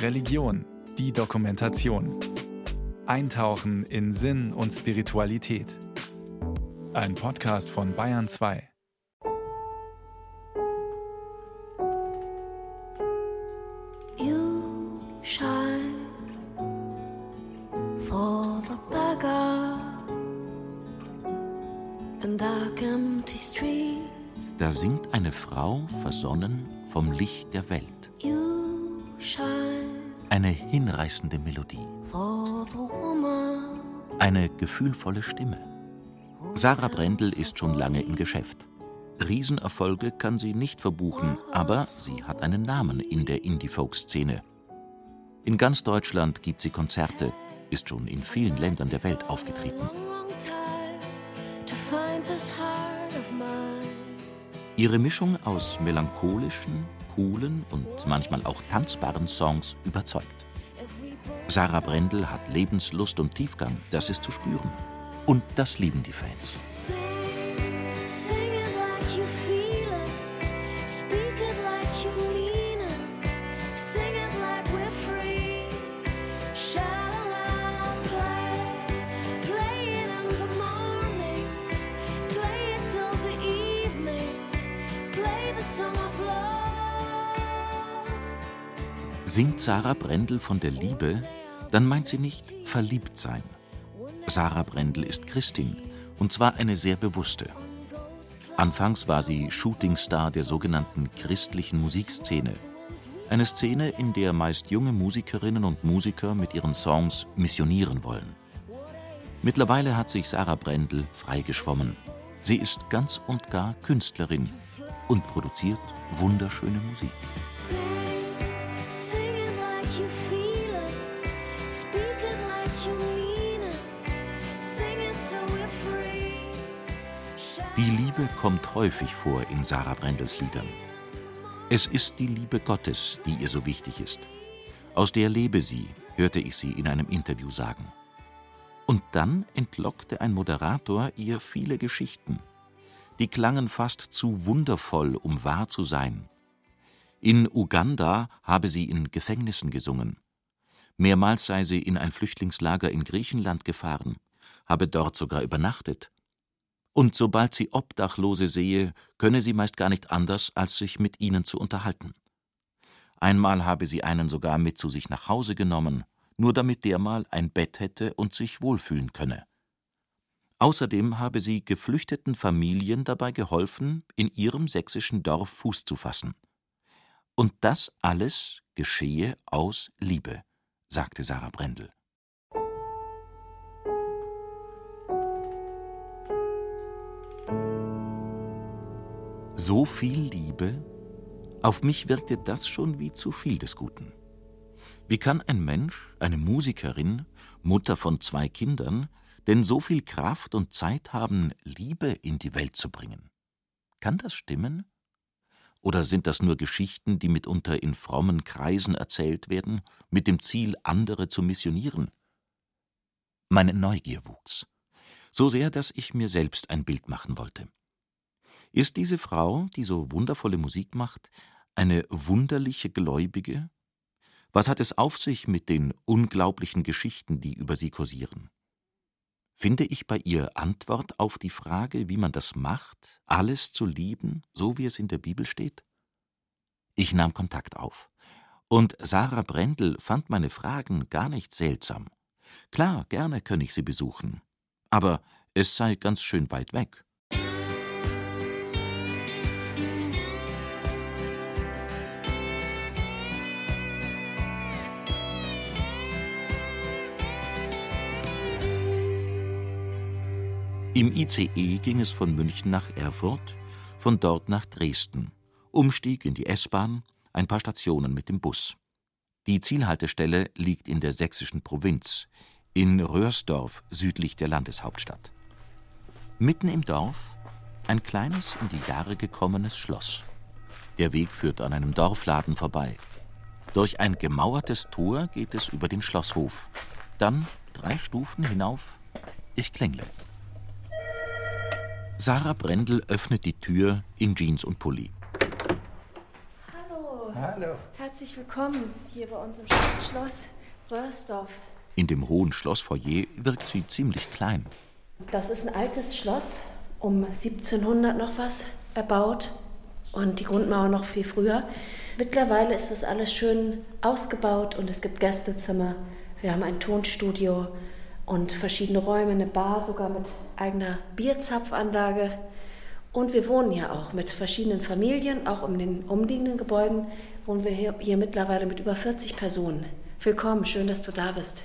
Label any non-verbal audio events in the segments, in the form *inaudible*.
Religion, die Dokumentation. Eintauchen in Sinn und Spiritualität. Ein Podcast von Bayern 2. You shine for the beggar in dark empty streets. Da singt eine Frau versonnen vom Licht der Welt. Eine hinreißende Melodie, eine gefühlvolle Stimme. Sarah Brendel ist schon lange im Geschäft. Riesenerfolge kann sie nicht verbuchen, aber sie hat einen Namen in der Indie-Folk-Szene. In ganz Deutschland gibt sie Konzerte, ist schon in vielen Ländern der Welt aufgetreten. Ihre Mischung aus melancholischen, coolen und manchmal auch tanzbaren Songs überzeugt. Sarah Brendel hat Lebenslust und Tiefgang, das ist zu spüren. Und das lieben die Fans. Singt Sarah Brendel von der Liebe, dann meint sie nicht verliebt sein. Sarah Brendel ist Christin, und zwar eine sehr bewusste. Anfangs war sie Shootingstar der sogenannten christlichen Musikszene. Eine Szene, in der meist junge Musikerinnen und Musiker mit ihren Songs missionieren wollen. Mittlerweile hat sich Sarah Brendel freigeschwommen. Sie ist ganz und gar Künstlerin und produziert wunderschöne Musik. Liebe kommt häufig vor in Sarah Brendels Liedern. Es ist die Liebe Gottes, die ihr so wichtig ist. Aus der lebe sie, hörte ich sie in einem Interview sagen. Und dann entlockte ein Moderator ihr viele Geschichten. Die klangen fast zu wundervoll, um wahr zu sein. In Uganda habe sie in Gefängnissen gesungen. Mehrmals sei sie in ein Flüchtlingslager in Griechenland gefahren, habe dort sogar übernachtet. Und sobald sie Obdachlose sehe, könne sie meist gar nicht anders, als sich mit ihnen zu unterhalten. Einmal habe sie einen sogar mit zu sich nach Hause genommen, nur damit der mal ein Bett hätte und sich wohlfühlen könne. Außerdem habe sie geflüchteten Familien dabei geholfen, in ihrem sächsischen Dorf Fuß zu fassen. Und das alles geschehe aus Liebe, sagte Sarah Brendel. So viel Liebe? Auf mich wirkte das schon wie zu viel des Guten. Wie kann ein Mensch, eine Musikerin, Mutter von zwei Kindern, denn so viel Kraft und Zeit haben, Liebe in die Welt zu bringen? Kann das stimmen? Oder sind das nur Geschichten, die mitunter in frommen Kreisen erzählt werden, mit dem Ziel, andere zu missionieren? Meine Neugier wuchs, so sehr, dass ich mir selbst ein Bild machen wollte. Ist diese Frau, die so wundervolle Musik macht, eine wunderliche Gläubige? Was hat es auf sich mit den unglaublichen Geschichten, die über sie kursieren? Finde ich bei ihr Antwort auf die Frage, wie man das macht, alles zu lieben, so wie es in der Bibel steht? Ich nahm Kontakt auf. Und Sarah Brendel fand meine Fragen gar nicht seltsam. Klar, gerne könne ich sie besuchen. Aber es sei ganz schön weit weg. Im ICE ging es von München nach Erfurt, von dort nach Dresden, Umstieg in die S-Bahn, ein paar Stationen mit dem Bus. Die Zielhaltestelle liegt in der sächsischen Provinz, in Röhrsdorf südlich der Landeshauptstadt. Mitten im Dorf ein kleines, in die Jahre gekommenes Schloss. Der Weg führt an einem Dorfladen vorbei. Durch ein gemauertes Tor geht es über den Schlosshof. Dann drei Stufen hinauf. Ich klängle. Sarah Brendel öffnet die Tür in Jeans und Pulli. Hallo, Hallo. Herzlich willkommen hier bei uns im Schloss Röhrsdorf. In dem hohen Schlossfoyer wirkt sie ziemlich klein. Das ist ein altes Schloss, um 1700 noch was erbaut und die Grundmauer noch viel früher. Mittlerweile ist das alles schön ausgebaut und es gibt Gästezimmer. Wir haben ein Tonstudio und verschiedene Räume, eine Bar sogar mit eigener Bierzapfanlage. Und wir wohnen hier auch mit verschiedenen Familien, auch in den umliegenden Gebäuden wohnen wir hier, hier mittlerweile mit über 40 Personen. Willkommen, schön, dass du da bist.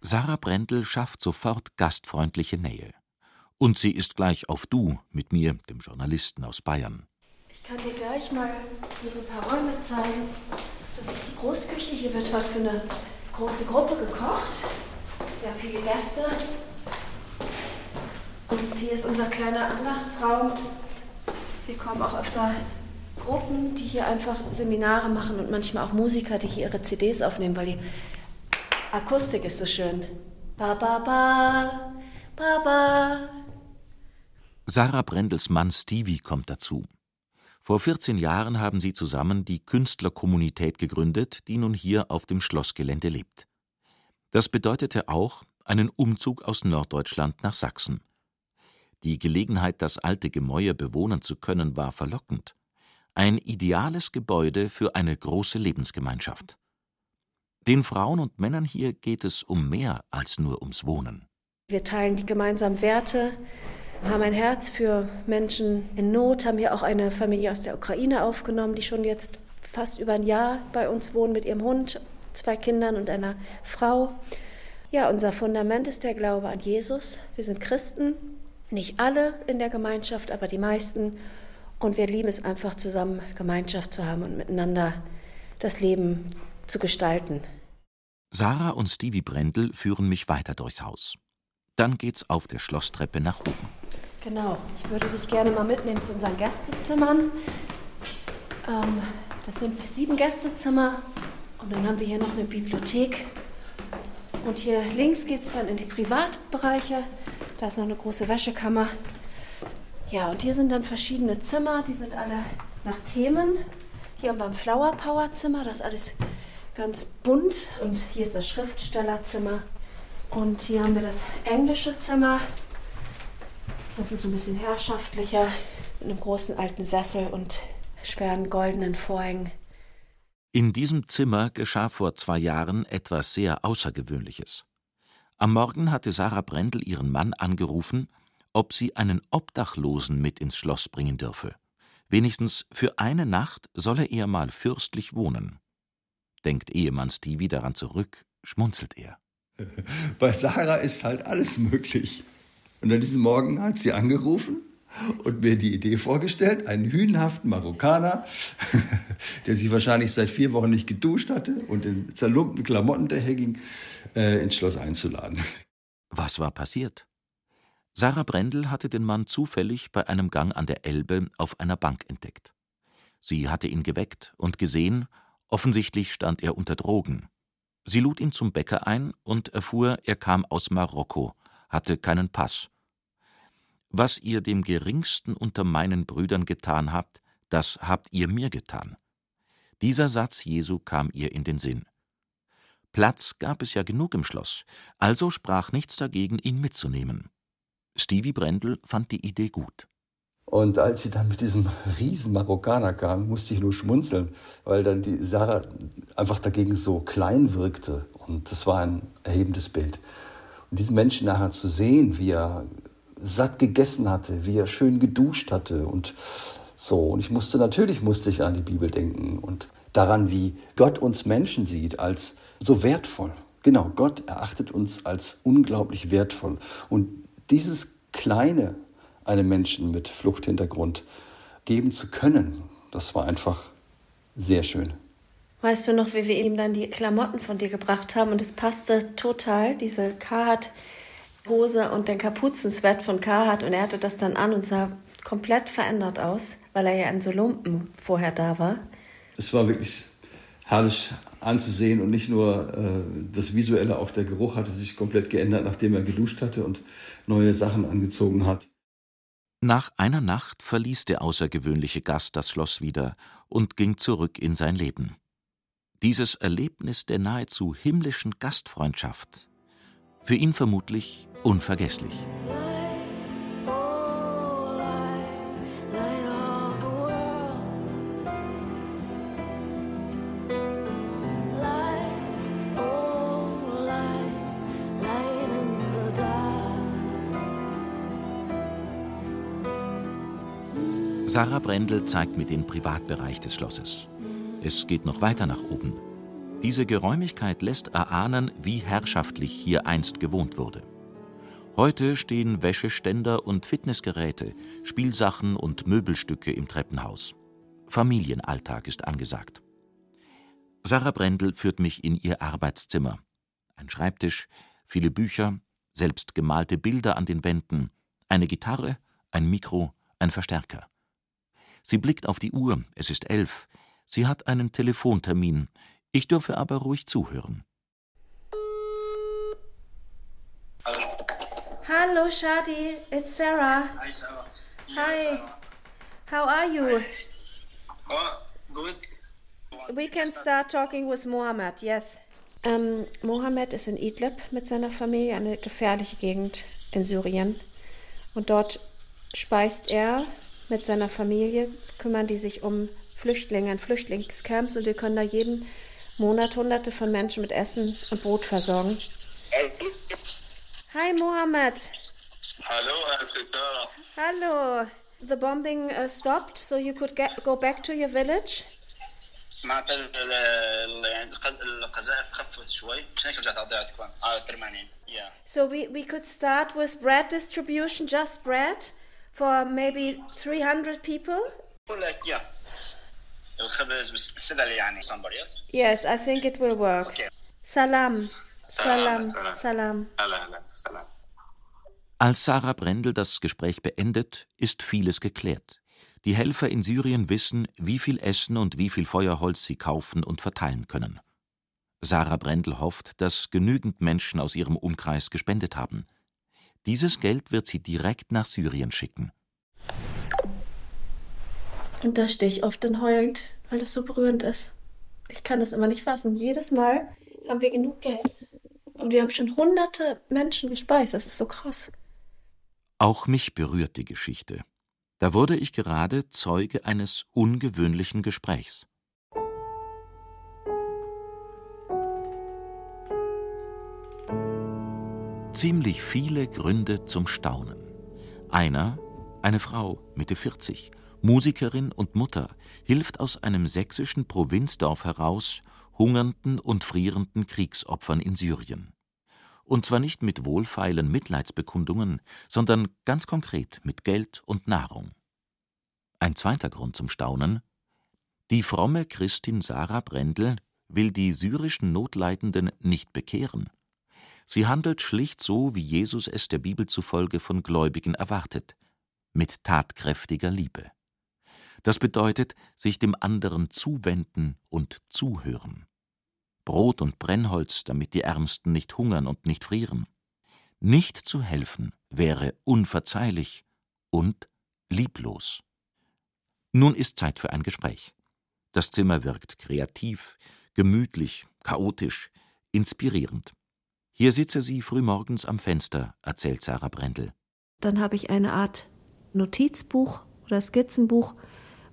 Sarah Brendel schafft sofort gastfreundliche Nähe. Und sie ist gleich auf Du mit mir, dem Journalisten aus Bayern. Ich kann dir gleich mal hier so ein paar Räume zeigen. Das ist die Großküche. Hier wird heute für eine große Gruppe gekocht. Wir haben viele Gäste. Und hier ist unser kleiner Andachtsraum. Hier kommen auch öfter Gruppen, die hier einfach Seminare machen und manchmal auch Musiker, die hier ihre CDs aufnehmen, weil die Akustik ist so schön. Ba ba ba, ba ba. Sarah Brendels Mann Stevie kommt dazu. Vor 14 Jahren haben sie zusammen die Künstlerkommunität gegründet, die nun hier auf dem Schlossgelände lebt. Das bedeutete auch einen Umzug aus Norddeutschland nach Sachsen. Die Gelegenheit, das alte Gemäuer bewohnen zu können, war verlockend. Ein ideales Gebäude für eine große Lebensgemeinschaft. Den Frauen und Männern hier geht es um mehr als nur ums Wohnen. Wir teilen die gemeinsamen Werte, haben ein Herz für Menschen in Not, haben hier auch eine Familie aus der Ukraine aufgenommen, die schon jetzt fast über ein Jahr bei uns wohnen mit ihrem Hund, zwei Kindern und einer Frau. Ja, unser Fundament ist der Glaube an Jesus. Wir sind Christen, nicht alle in der Gemeinschaft, aber die meisten. Und wir lieben es einfach zusammen, Gemeinschaft zu haben und miteinander das Leben zu gestalten. Sarah und Stevie Brendel führen mich weiter durchs Haus. Dann geht's auf der Schlosstreppe nach oben. Genau, ich würde dich gerne mal mitnehmen zu unseren Gästezimmern. Ähm, das sind sieben Gästezimmer und dann haben wir hier noch eine Bibliothek. Und hier links geht es dann in die Privatbereiche. Da ist noch eine große Wäschekammer. Ja, und hier sind dann verschiedene Zimmer, die sind alle nach Themen. Hier beim Flower Power Zimmer, das ist alles ganz bunt. Und hier ist das Schriftstellerzimmer. Und hier haben wir das englische Zimmer. Das ist ein bisschen herrschaftlicher, mit einem großen alten Sessel und schweren goldenen Vorhängen. In diesem Zimmer geschah vor zwei Jahren etwas sehr Außergewöhnliches. Am Morgen hatte Sarah Brendel ihren Mann angerufen, ob sie einen Obdachlosen mit ins Schloss bringen dürfe. Wenigstens für eine Nacht solle er mal fürstlich wohnen. Denkt Ehemann Stevie daran zurück, schmunzelt er. Bei Sarah ist halt alles möglich. Und an diesem Morgen hat sie angerufen und mir die Idee vorgestellt, einen hünenhaften Marokkaner, *laughs* der sich wahrscheinlich seit vier Wochen nicht geduscht hatte und in zerlumpten Klamotten daherging, äh, ins Schloss einzuladen. Was war passiert? Sarah Brendel hatte den Mann zufällig bei einem Gang an der Elbe auf einer Bank entdeckt. Sie hatte ihn geweckt und gesehen, offensichtlich stand er unter Drogen. Sie lud ihn zum Bäcker ein und erfuhr, er kam aus Marokko, hatte keinen Pass. Was ihr dem geringsten unter meinen Brüdern getan habt, das habt ihr mir getan. Dieser Satz Jesu kam ihr in den Sinn. Platz gab es ja genug im Schloss, also sprach nichts dagegen, ihn mitzunehmen. Stevie Brendel fand die Idee gut. Und als sie dann mit diesem riesen Marokkaner kam, musste ich nur schmunzeln, weil dann die Sarah einfach dagegen so klein wirkte. Und das war ein erhebendes Bild. Und diesen Menschen nachher zu sehen, wie er satt gegessen hatte, wie er schön geduscht hatte und so. Und ich musste, natürlich musste ich an die Bibel denken und daran, wie Gott uns Menschen sieht als so wertvoll. Genau, Gott erachtet uns als unglaublich wertvoll. Und dieses kleine einem Menschen mit Fluchthintergrund geben zu können, das war einfach sehr schön. Weißt du noch, wie wir ihm dann die Klamotten von dir gebracht haben und es passte total, diese Carhartt-Hose und den Kapuzensweat von Carhartt und er hatte das dann an und sah komplett verändert aus, weil er ja in so Lumpen vorher da war. Es war wirklich herrlich anzusehen und nicht nur äh, das Visuelle, auch der Geruch hatte sich komplett geändert, nachdem er geduscht hatte und neue Sachen angezogen hat. Nach einer Nacht verließ der außergewöhnliche Gast das Schloss wieder und ging zurück in sein Leben. Dieses Erlebnis der nahezu himmlischen Gastfreundschaft, für ihn vermutlich unvergesslich. Sarah Brendel zeigt mir den Privatbereich des Schlosses. Es geht noch weiter nach oben. Diese Geräumigkeit lässt erahnen, wie herrschaftlich hier einst gewohnt wurde. Heute stehen Wäscheständer und Fitnessgeräte, Spielsachen und Möbelstücke im Treppenhaus. Familienalltag ist angesagt. Sarah Brendel führt mich in ihr Arbeitszimmer. Ein Schreibtisch, viele Bücher, selbst gemalte Bilder an den Wänden, eine Gitarre, ein Mikro, ein Verstärker. Sie blickt auf die Uhr, es ist elf. Sie hat einen Telefontermin. Ich dürfe aber ruhig zuhören. Hallo Shadi, it's Sarah. Hi, Sarah. Hi. How are you? Oh, good. We can start talking with Mohammed, yes. Ähm, Mohammed ist in Idlib mit seiner Familie, eine gefährliche Gegend in Syrien. Und dort speist er mit seiner Familie, kümmern die sich um Flüchtlinge in Flüchtlingscamps und wir können da jeden Monat hunderte von Menschen mit Essen und Brot versorgen. Hi Mohammed. Hello, uh, Sarah. Hallo. The bombing uh, stopped so you could get, go back to your village? معناتها ال- ال- يعني القذ- القذائف خفت شوي عشان هيك رجعت على تكون على البرمانين yeah So we, we could start with bread distribution, just bread, for maybe 300 people? ولا yeah الخبز بس السلة يعني صنبر yes Yes, I think it will work. Okay. Salam. Salam, salam. Als Sarah Brendel das Gespräch beendet, ist vieles geklärt. Die Helfer in Syrien wissen, wie viel Essen und wie viel Feuerholz sie kaufen und verteilen können. Sarah Brendel hofft, dass genügend Menschen aus ihrem Umkreis gespendet haben. Dieses Geld wird sie direkt nach Syrien schicken. Und da stehe ich oft dann heulend, weil das so berührend ist. Ich kann das immer nicht fassen. Jedes Mal, haben wir genug Geld. Und wir haben schon hunderte Menschen gespeist. Das ist so krass. Auch mich berührt die Geschichte. Da wurde ich gerade Zeuge eines ungewöhnlichen Gesprächs. Ziemlich viele Gründe zum Staunen. Einer, eine Frau, Mitte 40, Musikerin und Mutter, hilft aus einem sächsischen Provinzdorf heraus hungernden und frierenden Kriegsopfern in Syrien. Und zwar nicht mit wohlfeilen Mitleidsbekundungen, sondern ganz konkret mit Geld und Nahrung. Ein zweiter Grund zum Staunen. Die fromme Christin Sarah Brendel will die syrischen Notleidenden nicht bekehren. Sie handelt schlicht so, wie Jesus es der Bibel zufolge von Gläubigen erwartet, mit tatkräftiger Liebe. Das bedeutet, sich dem anderen zuwenden und zuhören. Brot und Brennholz, damit die Ärmsten nicht hungern und nicht frieren. Nicht zu helfen wäre unverzeihlich und lieblos. Nun ist Zeit für ein Gespräch. Das Zimmer wirkt kreativ, gemütlich, chaotisch, inspirierend. Hier sitze sie frühmorgens am Fenster, erzählt Sarah Brendel. Dann habe ich eine Art Notizbuch oder Skizzenbuch.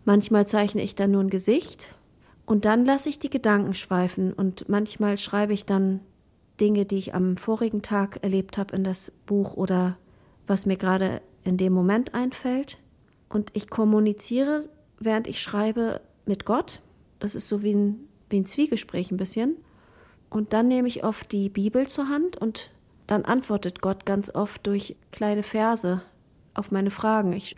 Manchmal zeichne ich dann nur ein Gesicht und dann lasse ich die Gedanken schweifen und manchmal schreibe ich dann Dinge, die ich am vorigen Tag erlebt habe in das Buch oder was mir gerade in dem Moment einfällt. Und ich kommuniziere, während ich schreibe, mit Gott. Das ist so wie ein, wie ein Zwiegespräch ein bisschen. Und dann nehme ich oft die Bibel zur Hand und dann antwortet Gott ganz oft durch kleine Verse auf meine Fragen. Ich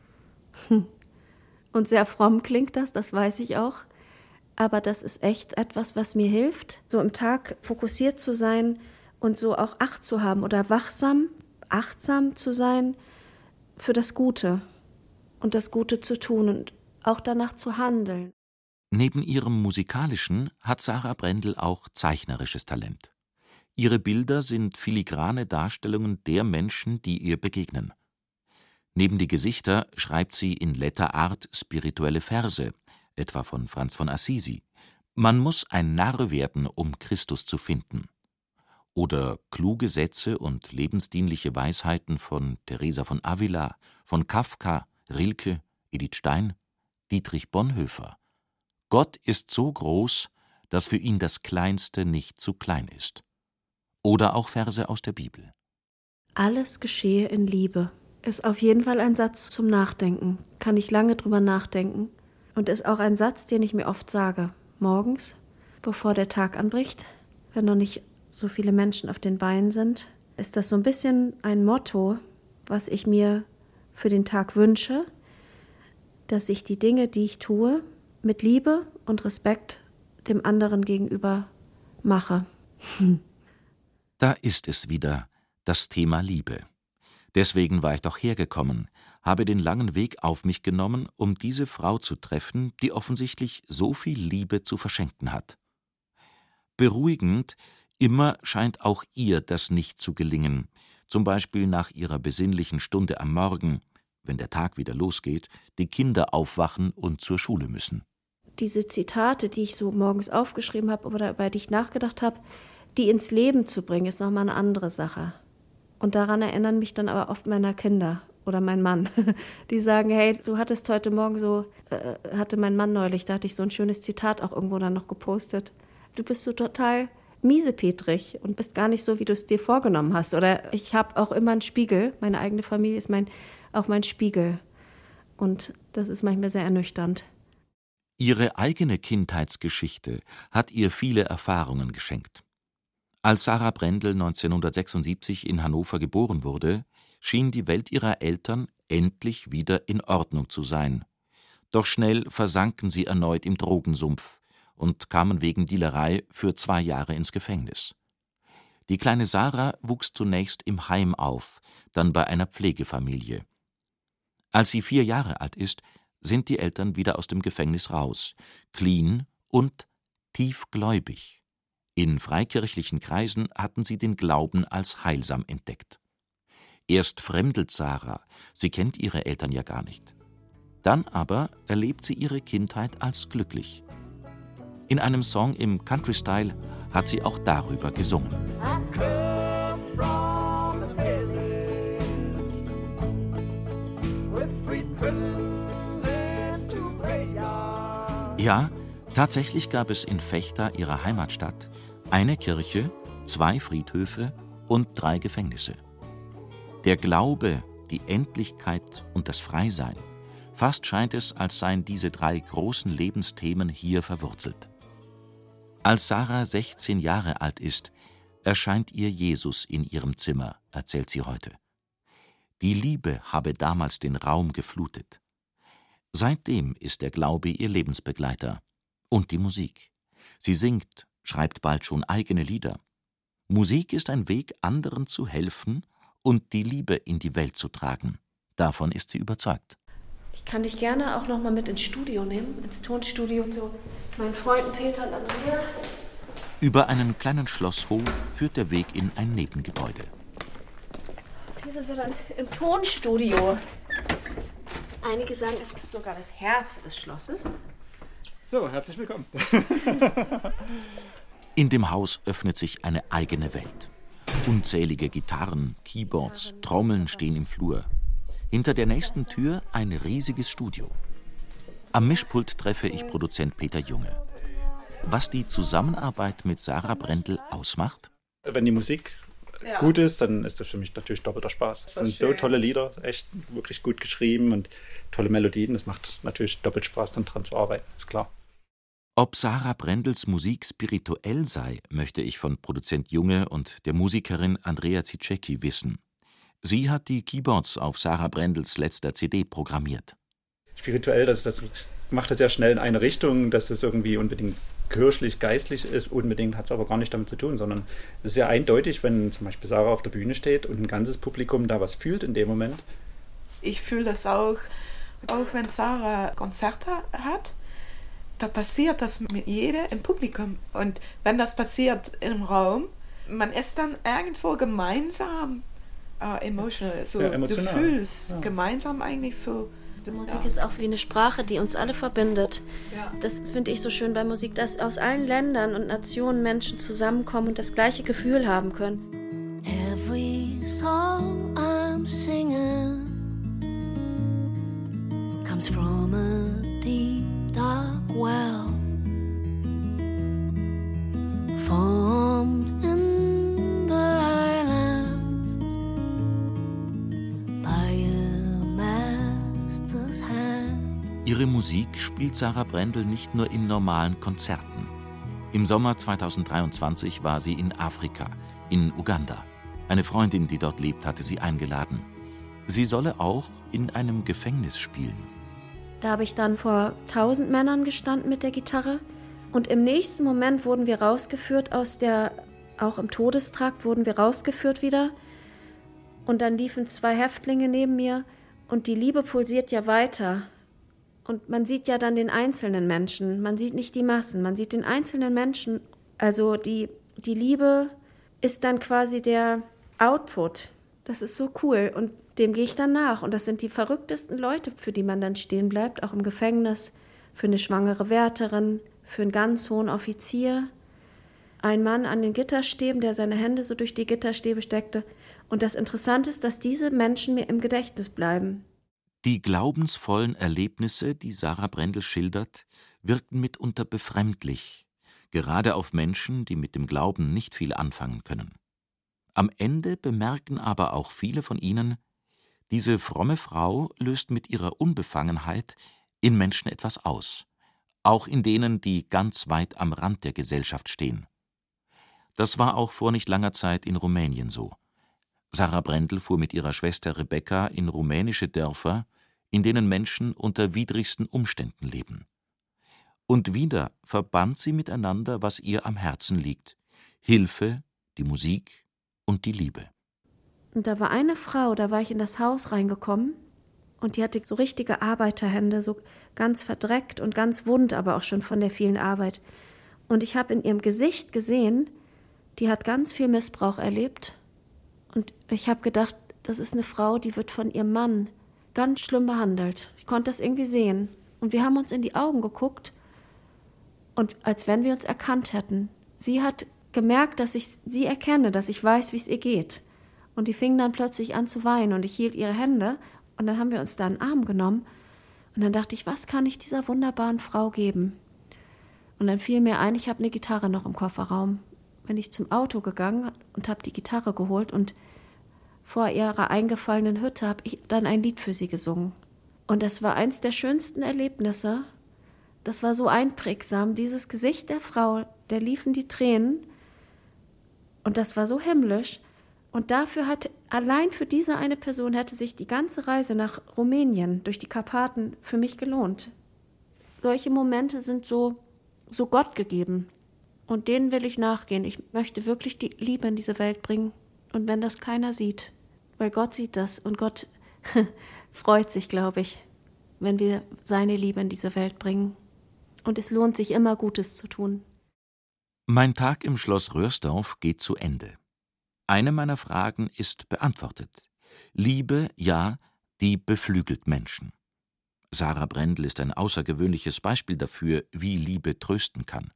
und sehr fromm klingt das, das weiß ich auch. Aber das ist echt etwas, was mir hilft, so im Tag fokussiert zu sein und so auch Acht zu haben oder wachsam, achtsam zu sein für das Gute und das Gute zu tun und auch danach zu handeln. Neben ihrem musikalischen hat Sarah Brendel auch zeichnerisches Talent. Ihre Bilder sind filigrane Darstellungen der Menschen, die ihr begegnen. Neben die Gesichter schreibt sie in Letterart spirituelle Verse, etwa von Franz von Assisi. Man muss ein Narr werden, um Christus zu finden. Oder kluge Sätze und lebensdienliche Weisheiten von Teresa von Avila, von Kafka, Rilke, Edith Stein, Dietrich Bonhoeffer. Gott ist so groß, dass für ihn das Kleinste nicht zu klein ist. Oder auch Verse aus der Bibel. Alles geschehe in Liebe. Ist auf jeden Fall ein Satz zum Nachdenken. Kann ich lange drüber nachdenken. Und ist auch ein Satz, den ich mir oft sage. Morgens, bevor der Tag anbricht, wenn noch nicht so viele Menschen auf den Beinen sind, ist das so ein bisschen ein Motto, was ich mir für den Tag wünsche, dass ich die Dinge, die ich tue, mit Liebe und Respekt dem anderen gegenüber mache. *laughs* Da ist es wieder, das Thema Liebe. Deswegen war ich doch hergekommen, habe den langen Weg auf mich genommen, um diese Frau zu treffen, die offensichtlich so viel Liebe zu verschenken hat. Beruhigend, immer scheint auch ihr das nicht zu gelingen, zum Beispiel nach ihrer besinnlichen Stunde am Morgen, wenn der Tag wieder losgeht, die Kinder aufwachen und zur Schule müssen. Diese Zitate, die ich so morgens aufgeschrieben habe oder über die ich nachgedacht habe, die ins Leben zu bringen, ist nochmal eine andere Sache. Und daran erinnern mich dann aber oft meiner Kinder oder mein Mann. *laughs* Die sagen, hey, du hattest heute Morgen so, äh, hatte mein Mann neulich, da hatte ich so ein schönes Zitat auch irgendwo dann noch gepostet. Du bist so total miesepetrig und bist gar nicht so, wie du es dir vorgenommen hast. Oder ich habe auch immer einen Spiegel. Meine eigene Familie ist mein, auch mein Spiegel. Und das ist manchmal sehr ernüchternd. Ihre eigene Kindheitsgeschichte hat ihr viele Erfahrungen geschenkt. Als Sarah Brendel 1976 in Hannover geboren wurde, schien die Welt ihrer Eltern endlich wieder in Ordnung zu sein. Doch schnell versanken sie erneut im Drogensumpf und kamen wegen Dealerei für zwei Jahre ins Gefängnis. Die kleine Sarah wuchs zunächst im Heim auf, dann bei einer Pflegefamilie. Als sie vier Jahre alt ist, sind die Eltern wieder aus dem Gefängnis raus, clean und tiefgläubig. In freikirchlichen Kreisen hatten sie den Glauben als heilsam entdeckt. Erst fremdelt Sarah, sie kennt ihre Eltern ja gar nicht. Dann aber erlebt sie ihre Kindheit als glücklich. In einem Song im Country-Style hat sie auch darüber gesungen. Ja, tatsächlich gab es in Vechta, ihrer Heimatstadt, eine Kirche, zwei Friedhöfe und drei Gefängnisse. Der Glaube, die Endlichkeit und das Freisein, fast scheint es, als seien diese drei großen Lebensthemen hier verwurzelt. Als Sarah 16 Jahre alt ist, erscheint ihr Jesus in ihrem Zimmer, erzählt sie heute. Die Liebe habe damals den Raum geflutet. Seitdem ist der Glaube ihr Lebensbegleiter. Und die Musik. Sie singt, schreibt bald schon eigene Lieder. Musik ist ein Weg, anderen zu helfen und die Liebe in die Welt zu tragen. Davon ist sie überzeugt. Ich kann dich gerne auch noch mal mit ins Studio nehmen, ins Tonstudio zu meinen Freunden Peter und Andrea. Über einen kleinen Schlosshof führt der Weg in ein Nebengebäude. Hier sind wir dann im Tonstudio. Einige sagen, es ist sogar das Herz des Schlosses. So, herzlich willkommen. *laughs* In dem Haus öffnet sich eine eigene Welt. Unzählige Gitarren, Keyboards, Trommeln stehen im Flur. Hinter der nächsten Tür ein riesiges Studio. Am Mischpult treffe ich Produzent Peter Junge. Was die Zusammenarbeit mit Sarah Brendel ausmacht? Wenn die Musik gut ist, dann ist das für mich natürlich doppelter Spaß. Es sind so tolle Lieder, echt wirklich gut geschrieben und tolle Melodien. Das macht natürlich doppelt Spaß, dann dran zu arbeiten, ist klar. Ob Sarah Brendels Musik spirituell sei, möchte ich von Produzent Junge und der Musikerin Andrea Zizecki wissen. Sie hat die Keyboards auf Sarah Brendels letzter CD programmiert. Spirituell, das, das macht das sehr schnell in eine Richtung, dass das irgendwie unbedingt kirchlich, geistlich ist. Unbedingt hat es aber gar nicht damit zu tun, sondern es ist ja eindeutig, wenn zum Beispiel Sarah auf der Bühne steht und ein ganzes Publikum da was fühlt in dem Moment. Ich fühle das auch, auch wenn Sarah Konzerte hat, da passiert das mit jedem im Publikum. Und wenn das passiert im Raum, man ist dann irgendwo gemeinsam äh, emotional. So, Ja, du emotional. fühlst Ja. gemeinsam eigentlich so. Musik ist auch wie eine Sprache, die uns alle verbindet. Ja. Das finde ich so schön bei Musik, dass aus allen Ländern und Nationen Menschen zusammenkommen und das gleiche Gefühl haben können. Every song I'm singing comes from a Ihre Musik spielt Sarah Brendel nicht nur in normalen Konzerten. Im Sommer 2023 war sie in Afrika, in Uganda. Eine Freundin, die dort lebt, hatte sie eingeladen. Sie solle auch in einem Gefängnis spielen. Da habe ich dann vor tausend Männern gestanden mit der Gitarre und im nächsten Moment wurden wir rausgeführt aus der, auch im Todestrakt wurden wir rausgeführt wieder und dann liefen zwei Häftlinge neben mir und die Liebe pulsiert ja weiter und man sieht ja dann den einzelnen Menschen, man sieht nicht die Massen, man sieht den einzelnen Menschen, also die, die Liebe ist dann quasi der Output. Das ist so cool und dem gehe ich dann nach. Und das sind die verrücktesten Leute, für die man dann stehen bleibt, auch im Gefängnis, für eine schwangere Wärterin, für einen ganz hohen Offizier, ein Mann an den Gitterstäben, der seine Hände so durch die Gitterstäbe steckte. Und das Interessante ist, dass diese Menschen mir im Gedächtnis bleiben. Die glaubensvollen Erlebnisse, die Sarah Brendel schildert, wirken mitunter befremdlich, gerade auf Menschen, die mit dem Glauben nicht viel anfangen können. Am Ende bemerken aber auch viele von ihnen, diese fromme Frau löst mit ihrer Unbefangenheit in Menschen etwas aus, auch in denen, die ganz weit am Rand der Gesellschaft stehen. Das war auch vor nicht langer Zeit in Rumänien so. Sarah Brendel fuhr mit ihrer Schwester Rebecca in rumänische Dörfer, in denen Menschen unter widrigsten Umständen leben. Und wieder verband sie miteinander, was ihr am Herzen liegt: Hilfe, die Musik und die Liebe. Und da war eine Frau, da war ich in das Haus reingekommen und die hatte so richtige Arbeiterhände, so ganz verdreckt und ganz wund, aber auch schon von der vielen Arbeit. Und ich habe in ihrem Gesicht gesehen, die hat ganz viel Missbrauch erlebt. Und ich habe gedacht, das ist eine Frau, die wird von ihrem Mann ganz schlimm behandelt. Ich konnte das irgendwie sehen. Und wir haben uns in die Augen geguckt und als wenn wir uns erkannt hätten. Sie hat gemerkt, dass ich sie erkenne, dass ich weiß, wie es ihr geht. Und die fing dann plötzlich an zu weinen und ich hielt ihre Hände und dann haben wir uns da einen Arm genommen und dann dachte ich, was kann ich dieser wunderbaren Frau geben? Und dann fiel mir ein, ich habe eine Gitarre noch im Kofferraum. Bin ich zum Auto gegangen und habe die Gitarre geholt und vor ihrer eingefallenen Hütte habe ich dann ein Lied für sie gesungen. Und das war eins der schönsten Erlebnisse. Das war so einprägsam, dieses Gesicht der Frau, da liefen die Tränen. Und das war so himmlisch. Und dafür hat, allein für diese eine Person hätte sich die ganze Reise nach Rumänien durch die Karpaten für mich gelohnt. Solche Momente sind so, so Gott gegeben. Und denen will ich nachgehen. Ich möchte wirklich die Liebe in diese Welt bringen. Und wenn das keiner sieht, weil Gott sieht das und Gott *laughs* freut sich, glaube ich, wenn wir seine Liebe in diese Welt bringen. Und es lohnt sich immer Gutes zu tun. Mein Tag im Schloss Röhrsdorf geht zu Ende. Eine meiner Fragen ist beantwortet. Liebe, ja, die beflügelt Menschen. Sarah Brendel ist ein außergewöhnliches Beispiel dafür, wie Liebe trösten kann.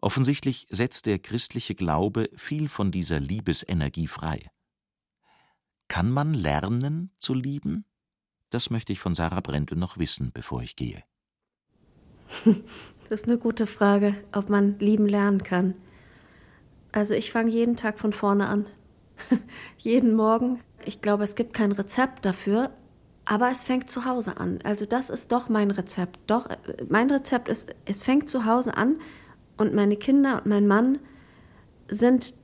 Offensichtlich setzt der christliche Glaube viel von dieser Liebesenergie frei. Kann man lernen zu lieben? Das möchte ich von Sarah Brendel noch wissen, bevor ich gehe. Das ist eine gute Frage, ob man lieben lernen kann. Also ich fange jeden Tag von vorne an. *laughs* jeden Morgen. Ich glaube, es gibt kein Rezept dafür, aber es fängt zu Hause an. Also das ist doch mein Rezept. Doch, äh, mein Rezept ist, es fängt zu Hause an und meine Kinder und mein Mann sind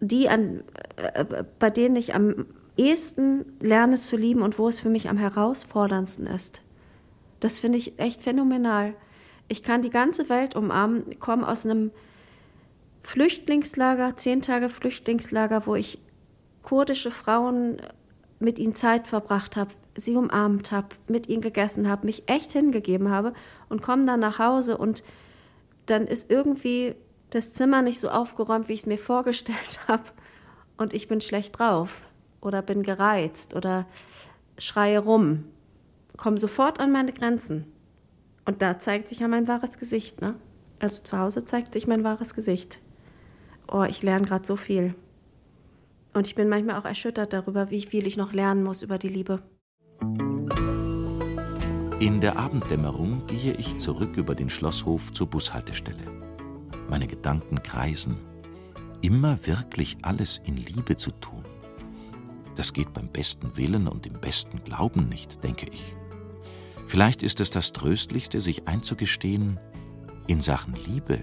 die, an, äh, bei denen ich am ehesten lerne zu lieben und wo es für mich am herausforderndsten ist. Das finde ich echt phänomenal. Ich kann die ganze Welt umarmen, komme aus einem Flüchtlingslager, zehn Tage Flüchtlingslager, wo ich kurdische Frauen mit ihnen Zeit verbracht habe, sie umarmt habe, mit ihnen gegessen habe, mich echt hingegeben habe und komme dann nach Hause und dann ist irgendwie das Zimmer nicht so aufgeräumt, wie ich es mir vorgestellt *laughs* habe und ich bin schlecht drauf oder bin gereizt oder schreie rum, komme sofort an meine Grenzen. Und da zeigt sich ja mein wahres Gesicht, ne? Also zu Hause zeigt sich mein wahres Gesicht. Oh, ich lerne gerade so viel. Und ich bin manchmal auch erschüttert darüber, wie viel ich noch lernen muss über die Liebe. In der Abenddämmerung gehe ich zurück über den Schlosshof zur Bushaltestelle. Meine Gedanken kreisen. Immer wirklich alles in Liebe zu tun. Das geht beim besten Willen und im besten Glauben nicht, denke ich. Vielleicht ist es das Tröstlichste, sich einzugestehen, in Sachen Liebe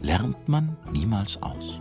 lernt man niemals aus.